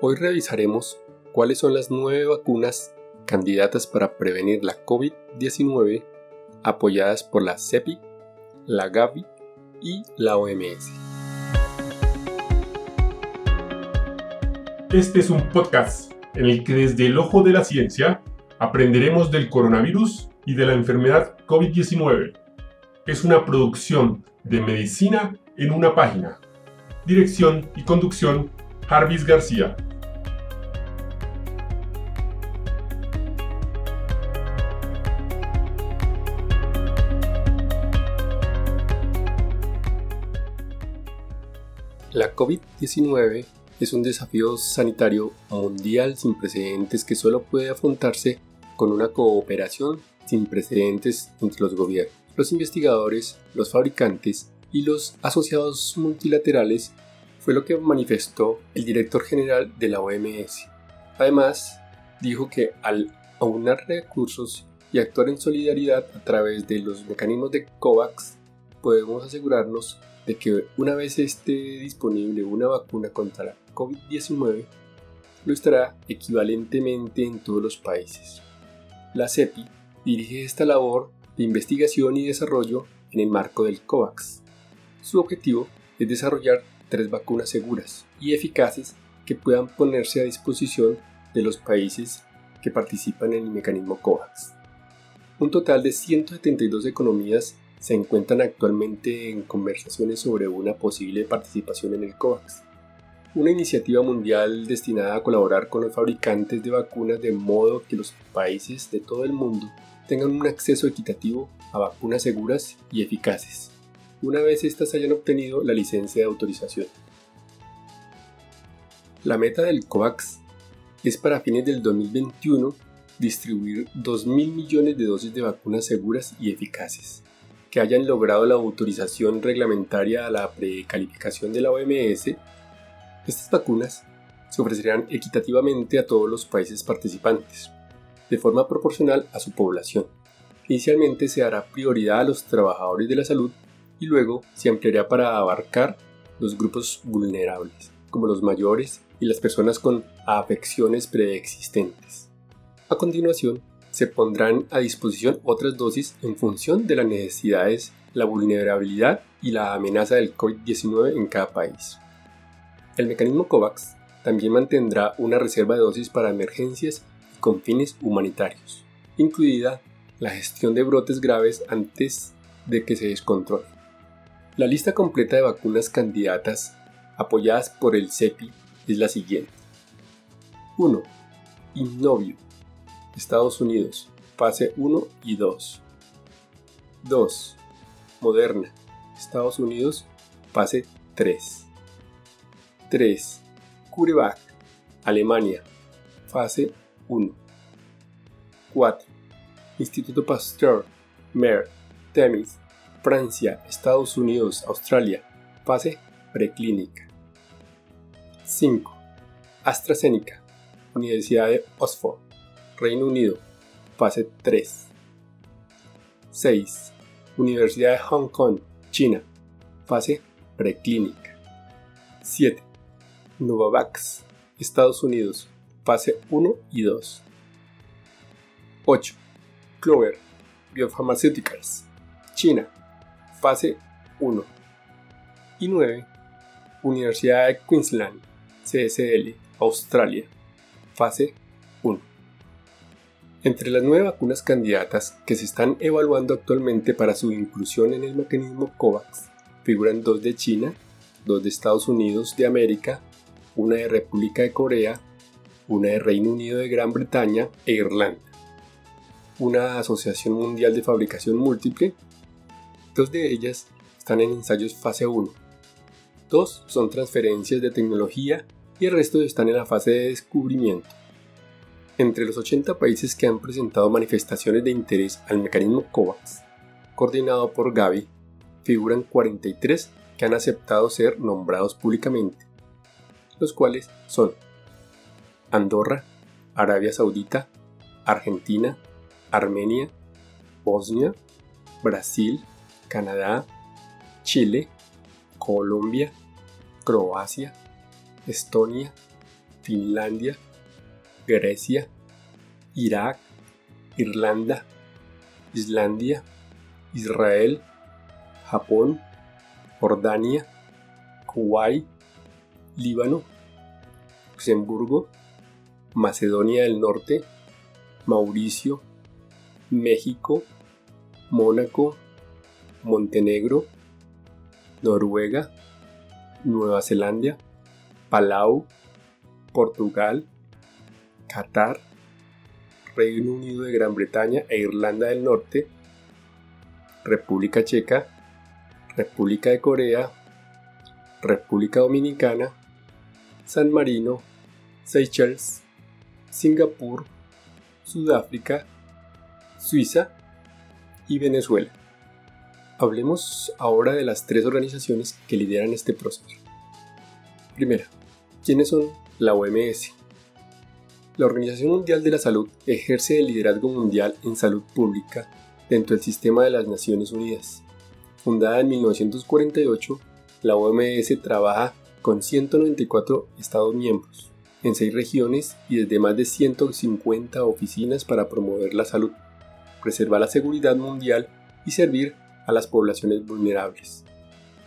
Hoy revisaremos cuáles son las nueve vacunas candidatas para prevenir la COVID-19 apoyadas por la CEPI, la Gavi y la OMS. Este es un podcast en el que desde el ojo de la ciencia aprenderemos del coronavirus y de la enfermedad COVID-19. Es una producción de medicina en una página. Dirección y conducción Jarvis García. La COVID-19 es un desafío sanitario mundial sin precedentes que solo puede afrontarse con una cooperación sin precedentes entre los gobiernos, los investigadores, los fabricantes y los asociados multilaterales fue lo que manifestó el director general de la OMS. Además, dijo que al aunar recursos y actuar en solidaridad a través de los mecanismos de COVAX, podemos asegurarnos de que una vez esté disponible una vacuna contra la COVID-19, lo estará equivalentemente en todos los países. La CEPI dirige esta labor de investigación y desarrollo en el marco del COVAX. Su objetivo es desarrollar tres vacunas seguras y eficaces que puedan ponerse a disposición de los países que participan en el mecanismo COVAX. Un total de 172 economías se encuentran actualmente en conversaciones sobre una posible participación en el COVAX, una iniciativa mundial destinada a colaborar con los fabricantes de vacunas de modo que los países de todo el mundo tengan un acceso equitativo a vacunas seguras y eficaces una vez éstas hayan obtenido la licencia de autorización. La meta del COVAX es para fines del 2021 distribuir 2.000 millones de dosis de vacunas seguras y eficaces, que hayan logrado la autorización reglamentaria a la precalificación de la OMS. Estas vacunas se ofrecerán equitativamente a todos los países participantes, de forma proporcional a su población. Inicialmente se dará prioridad a los trabajadores de la salud y luego se ampliará para abarcar los grupos vulnerables, como los mayores y las personas con afecciones preexistentes. A continuación, se pondrán a disposición otras dosis en función de las necesidades, la vulnerabilidad y la amenaza del COVID-19 en cada país. El mecanismo COVAX también mantendrá una reserva de dosis para emergencias y con fines humanitarios, incluida la gestión de brotes graves antes de que se descontrolen. La lista completa de vacunas candidatas apoyadas por el CEPI es la siguiente. 1. Innovio, Estados Unidos, fase 1 y 2. 2. Moderna, Estados Unidos, fase 3. 3. CureVac, Alemania, fase 1. 4. Instituto Pasteur, Mer, Temis, Francia, Estados Unidos, Australia. Fase preclínica. 5. AstraZeneca, Universidad de Oxford, Reino Unido. Fase 3. 6. Universidad de Hong Kong, China. Fase preclínica. 7. Novavax, Estados Unidos. Fase 1 y 2. 8. Clover Biopharmaceuticals, China fase 1. Y 9. Universidad de Queensland, CSL, Australia, fase 1. Entre las nueve vacunas candidatas que se están evaluando actualmente para su inclusión en el mecanismo COVAX, figuran dos de China, dos de Estados Unidos de América, una de República de Corea, una de Reino Unido de Gran Bretaña e Irlanda, una Asociación Mundial de Fabricación Múltiple Dos de ellas están en ensayos fase 1. Dos son transferencias de tecnología y el resto están en la fase de descubrimiento. Entre los 80 países que han presentado manifestaciones de interés al mecanismo COVAX, coordinado por Gavi, figuran 43 que han aceptado ser nombrados públicamente, los cuales son Andorra, Arabia Saudita, Argentina, Armenia, Bosnia, Brasil, Canadá, Chile, Colombia, Croacia, Estonia, Finlandia, Grecia, Irak, Irlanda, Islandia, Israel, Japón, Jordania, Kuwait, Líbano, Luxemburgo, Macedonia del Norte, Mauricio, México, Mónaco, Montenegro, Noruega, Nueva Zelanda, Palau, Portugal, Qatar, Reino Unido de Gran Bretaña e Irlanda del Norte, República Checa, República de Corea, República Dominicana, San Marino, Seychelles, Singapur, Sudáfrica, Suiza y Venezuela. Hablemos ahora de las tres organizaciones que lideran este proceso. Primera, ¿quiénes son la OMS? La Organización Mundial de la Salud ejerce el liderazgo mundial en salud pública dentro del sistema de las Naciones Unidas. Fundada en 1948, la OMS trabaja con 194 Estados miembros, en seis regiones y desde más de 150 oficinas para promover la salud, preservar la seguridad mundial y servir a las poblaciones vulnerables.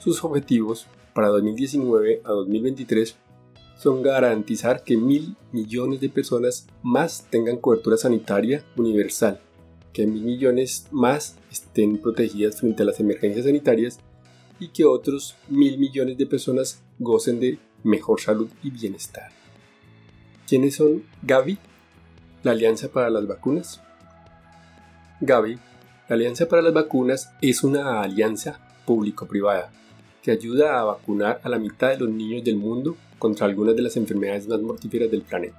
Sus objetivos para 2019 a 2023 son garantizar que mil millones de personas más tengan cobertura sanitaria universal, que mil millones más estén protegidas frente a las emergencias sanitarias y que otros mil millones de personas gocen de mejor salud y bienestar. ¿Quiénes son Gavi? La Alianza para las Vacunas. Gavi la Alianza para las Vacunas es una alianza público-privada que ayuda a vacunar a la mitad de los niños del mundo contra algunas de las enfermedades más mortíferas del planeta.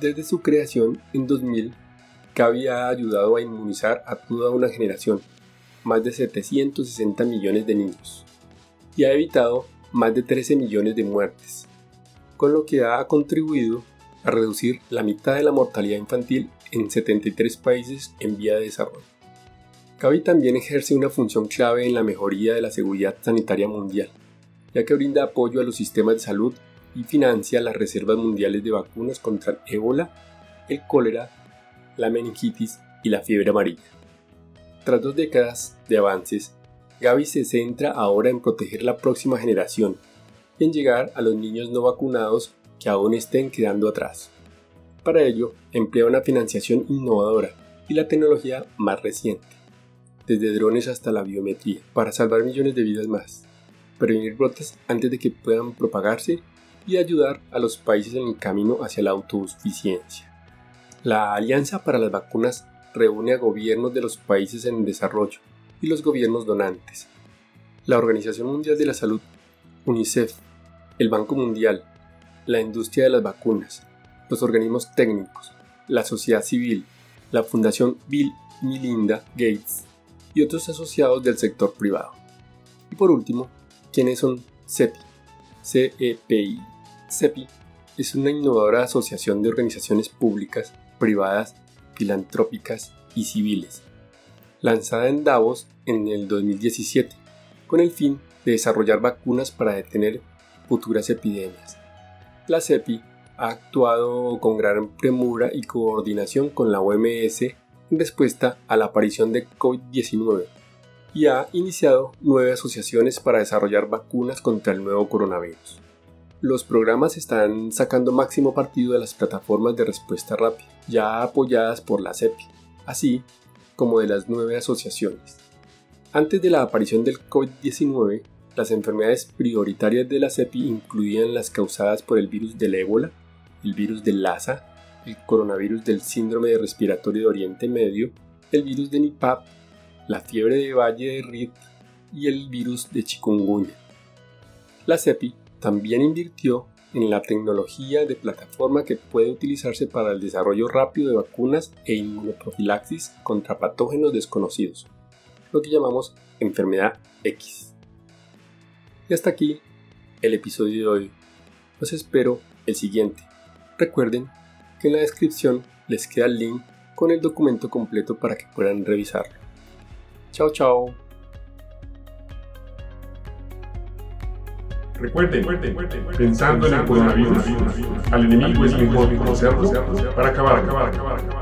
Desde su creación en 2000, Gavi ha ayudado a inmunizar a toda una generación, más de 760 millones de niños, y ha evitado más de 13 millones de muertes, con lo que ha contribuido a reducir la mitad de la mortalidad infantil en 73 países en vía de desarrollo. Gavi también ejerce una función clave en la mejoría de la seguridad sanitaria mundial, ya que brinda apoyo a los sistemas de salud y financia las reservas mundiales de vacunas contra el ébola, el cólera, la meningitis y la fiebre amarilla. Tras dos décadas de avances, Gavi se centra ahora en proteger la próxima generación y en llegar a los niños no vacunados que aún estén quedando atrás. Para ello, emplea una financiación innovadora y la tecnología más reciente desde drones hasta la biometría, para salvar millones de vidas más, prevenir brotes antes de que puedan propagarse y ayudar a los países en el camino hacia la autosuficiencia. La Alianza para las Vacunas reúne a gobiernos de los países en desarrollo y los gobiernos donantes. La Organización Mundial de la Salud, UNICEF, el Banco Mundial, la industria de las vacunas, los organismos técnicos, la sociedad civil, la Fundación Bill Melinda Gates, y otros asociados del sector privado. Y por último, ¿quiénes son CEPI? CEPI. CEPI es una innovadora asociación de organizaciones públicas, privadas, filantrópicas y civiles, lanzada en Davos en el 2017, con el fin de desarrollar vacunas para detener futuras epidemias. La CEPI ha actuado con gran premura y coordinación con la OMS respuesta a la aparición de COVID-19 y ha iniciado nueve asociaciones para desarrollar vacunas contra el nuevo coronavirus. Los programas están sacando máximo partido de las plataformas de respuesta rápida, ya apoyadas por la CEPI, así como de las nueve asociaciones. Antes de la aparición del COVID-19, las enfermedades prioritarias de la CEPI incluían las causadas por el virus del ébola, el virus del Lassa, el coronavirus del síndrome respiratorio de Oriente Medio, el virus de Nipah, la fiebre de Valle de Rift y el virus de chikungunya. La CEPI también invirtió en la tecnología de plataforma que puede utilizarse para el desarrollo rápido de vacunas e inmunoprofilaxis contra patógenos desconocidos, lo que llamamos enfermedad X. Y hasta aquí el episodio de hoy. Los espero el siguiente. Recuerden que en la descripción les queda el link con el documento completo para que puedan revisarlo. Chao, chao. Recuerden, pensando en el coronavirus, al enemigo es mejor conocerlo para acabar, acabar, acabar, acabar.